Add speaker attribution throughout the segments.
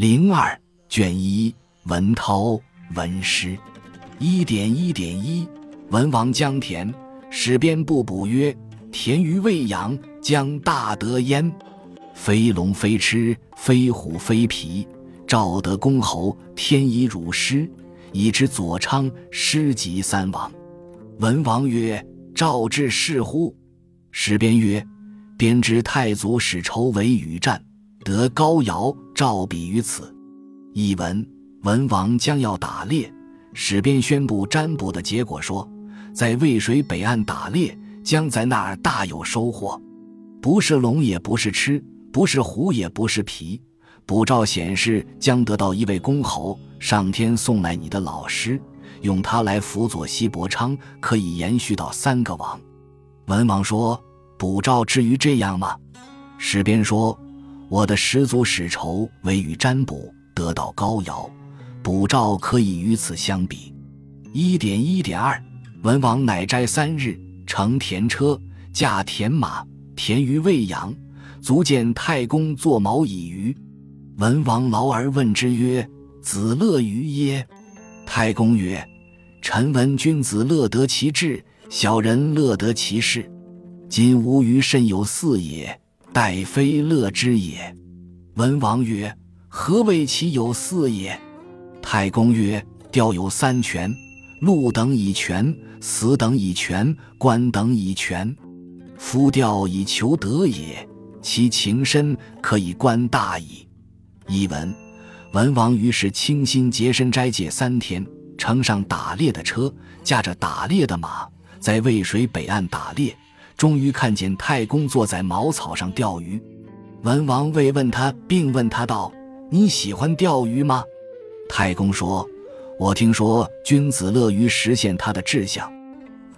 Speaker 1: 零二卷一文涛文诗一点一点一文王将田使编不补曰：田于未养，将大得焉。非龙非螭，非虎非皮。赵得公侯，天以汝师，以知左昌师及三王。文王曰：赵至是乎？使编曰：编之太祖使筹为与战。得高尧、赵比于此。译文：文王将要打猎，史编宣布占卜的结果说，在渭水北岸打猎，将在那儿大有收获。不是龙，也不是吃，不是虎，也不是皮。卜兆显示将得到一位公侯，上天送来你的老师，用他来辅佐西伯昌，可以延续到三个王。文王说：“卜兆至于这样吗？”史编说。我的始祖始仇为与占卜得到高尧，卜兆可以与此相比。一点一点二，文王乃斋三日，乘田车，驾田马，田于未阳，足见太公坐毛以虞。文王劳而问之曰：“子乐于耶？”太公曰：“臣闻君子乐得其志，小人乐得其事。今吾余甚有四也。”待非乐之也。文王曰：“何谓其有四也？”太公曰：“钓有三全，禄等以权，死等以权，官等以权。夫钓以求得也，其情深可以观大矣。”译文：文王于是倾心洁身斋戒三天，乘上打猎的车，驾着打猎的马，在渭水北岸打猎。终于看见太公坐在茅草上钓鱼，文王慰问他，并问他道：“你喜欢钓鱼吗？”太公说：“我听说君子乐于实现他的志向，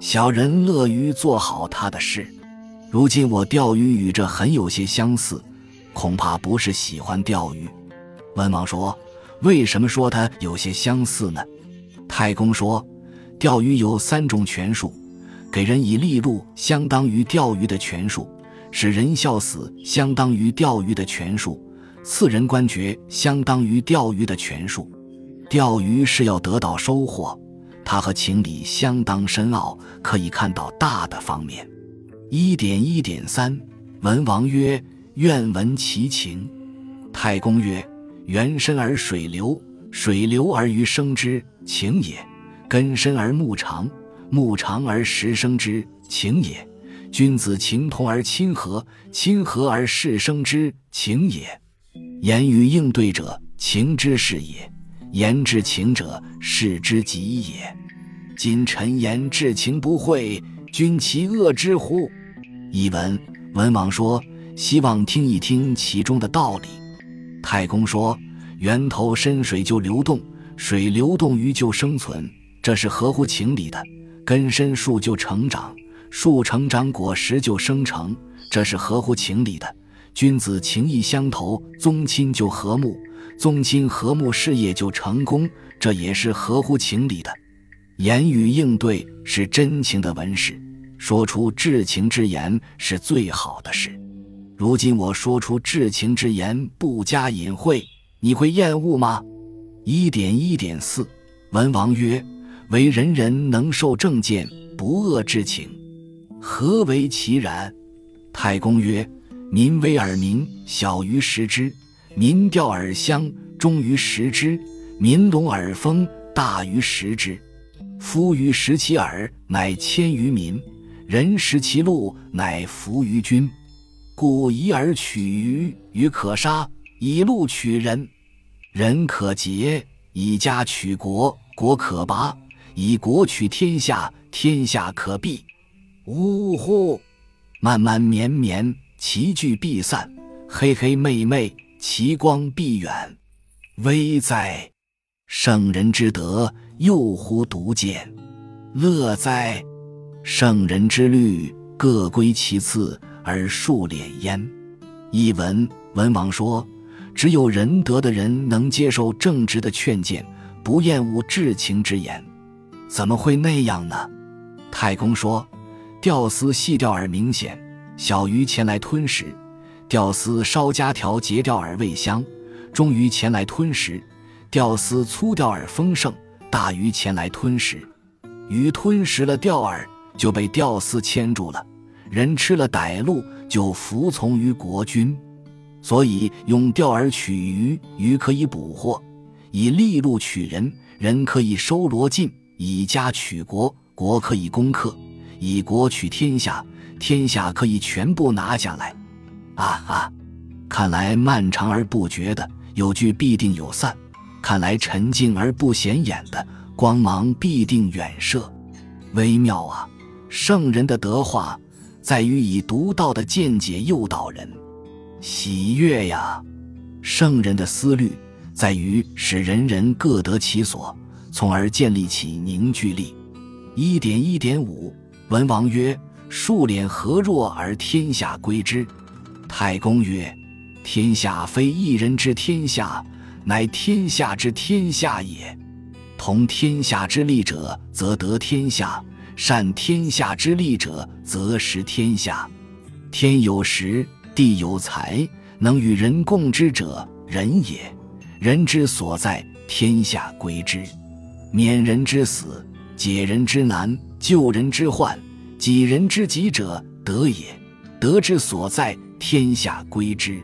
Speaker 1: 小人乐于做好他的事。如今我钓鱼与这很有些相似，恐怕不是喜欢钓鱼。”文王说：“为什么说他有些相似呢？”太公说：“钓鱼有三种权术。”给人以利禄，相当于钓鱼的权术；使人笑死，相当于钓鱼的权术；赐人官爵，相当于钓鱼的权术。钓鱼是要得到收获，它和情理相当深奥，可以看到大的方面。一点一点三，文王曰：“愿闻其情。”太公曰：“原深而水流，水流而鱼生之，情也；根深而木长。”木长而时生之情也，君子情同而亲和，亲和而事生之情也。言语应对者，情之事也；言至情者，事之极也。今臣言至情不讳，君其恶之乎？译文：文王说，希望听一听其中的道理。太公说，源头深水就流动，水流动鱼就生存，这是合乎情理的。根深树就成长，树成长果实就生成，这是合乎情理的。君子情义相投，宗亲就和睦，宗亲和睦，事业就成功，这也是合乎情理的。言语应对是真情的文士，说出至情之言是最好的事。如今我说出至情之言，不加隐晦，你会厌恶吗？一点一点四，文王曰。为人人能受正见，不恶之情，何为其然？太公曰：民威而民小于食之；民调而乡忠于食之；民隆而丰大于食之。夫于食其耳，乃迁于民；人食其禄，乃服于君。故以耳取鱼，鱼可杀；以禄取人，人可劫；以家取国，国可拔。以国取天下，天下可避。呜呼！漫漫绵绵，其聚必散；黑黑昧昧，其光必远。危哉！圣人之德，又乎独见。乐哉！圣人之虑，各归其次而数敛焉。译文：文王说，只有仁德的人能接受正直的劝谏，不厌恶至情之言。怎么会那样呢？太公说：“钓丝细钓饵明显，小鱼前来吞食；钓丝稍加调节钓饵味香。终于前来吞食。钓丝粗钓饵丰盛，大鱼前来吞食。鱼吞食了钓饵，就被钓丝牵住了。人吃了歹鹿，就服从于国君。所以用钓饵取鱼，鱼可以捕获；以利禄取人，人可以收罗尽；以家取国，国可以攻克；以国取天下，天下可以全部拿下来。啊哈！看来漫长而不绝的有聚必定有散，看来沉静而不显眼的。光芒必定远射，微妙啊！圣人的德化，在于以独到的见解诱导人；喜悦呀，圣人的思虑，在于使人人各得其所，从而建立起凝聚力。一点一点五，文王曰：“数敛何若而天下归之？”太公曰：“天下非一人之天下，乃天下之天下也。”同天下之利者，则得天下；善天下之利者，则食天下。天有时，地有财，能与人共之者，人也。人之所在，天下归之。免人之死，解人之难，救人之患，己人之急者，德也。德之所在，天下归之。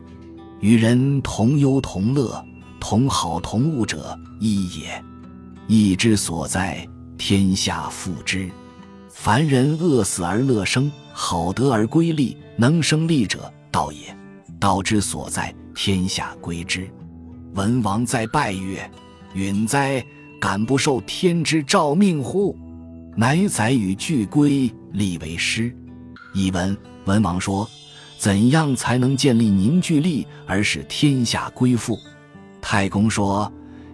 Speaker 1: 与人同忧同乐，同好同恶者，义也。义之所在，天下复之。凡人饿死而乐生，好德而归利，能生利者，道也。道之所在，天下归之。文王在拜曰：“允哉！敢不受天之诏命乎？”乃载与俱归，立为师。译文：文王说：“怎样才能建立凝聚力，而使天下归附？”太公说。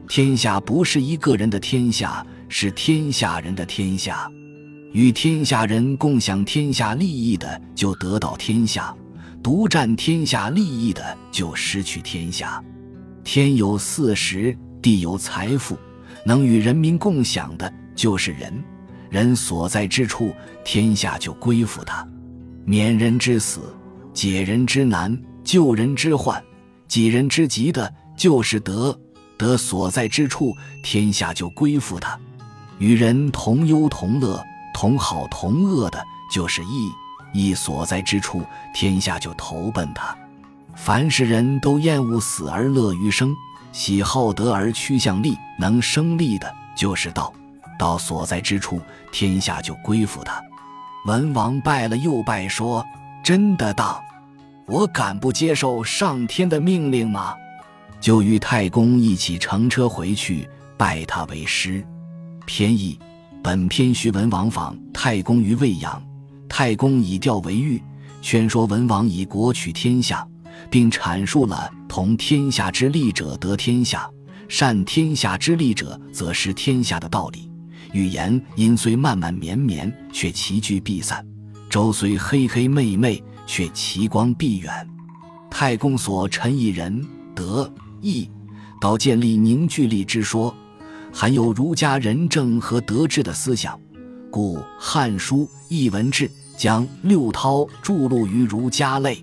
Speaker 1: 天下不是一个人的天下，是天下人的天下。与天下人共享天下利益的，就得到天下；独占天下利益的，就失去天下。天有四时，地有财富，能与人民共享的，就是人。人所在之处，天下就归附他。免人之死，解人之难，救人之患，济人之急的，就是德。德所在之处，天下就归附他；与人同忧同乐、同好同恶的，就是义。义所在之处，天下就投奔他。凡是人都厌恶死而乐于生，喜好德而趋向利，能生利的，就是道。道所在之处，天下就归附他。文王拜了又拜，说：“真的当，我敢不接受上天的命令吗？”就与太公一起乘车回去，拜他为师。偏义，本篇徐文王访太公于未阳，太公以钓为喻，劝说文王以国取天下，并阐述了同天下之利者得天下，善天下之利者则失天下的道理。语言因虽漫漫绵绵，却齐聚必散；周虽黑黑昧昧，却其光必远。太公所陈以仁德。义，导建立凝聚力之说，含有儒家仁政和德治的思想，故《汉书·艺文志》将六韬注录于儒家类。